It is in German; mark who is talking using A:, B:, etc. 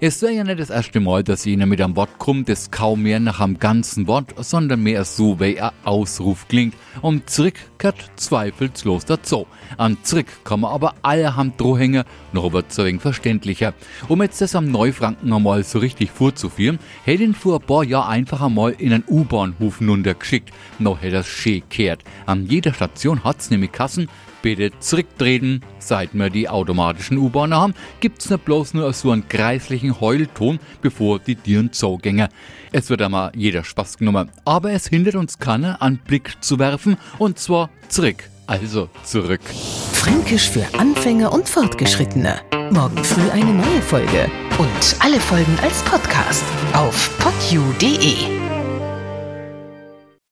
A: Es wäre ja nicht das erste Mal, dass jener mit einem Wort kommt, das kaum mehr nach einem ganzen Wort, sondern mehr so wie ein Ausruf klingt. Und zurück gehört zweifelslos dazu. An zurück kann man aber allerhand drohhängen, noch wird es ein verständlicher. Um jetzt das am Neufranken einmal so richtig vorzuführen, hätte ihn vor ein paar Jahren einfach einmal in einen U-Bahnhof geschickt. Noch hätte das schön kehrt. An jeder Station hat's nämlich Kassen, bitte zurücktreten. Seit wir die automatischen U-Bahnen haben, gibt's nicht bloß nur so einen kreislichen Heulton, bevor die Tieren zugängen. Es wird einmal jeder Spaß genommen, aber es hindert uns keiner, einen Blick zu werfen, und zwar zurück. Also zurück.
B: Fränkisch für Anfänger und Fortgeschrittene. Morgen früh eine neue Folge. Und alle Folgen als Podcast auf podu.de.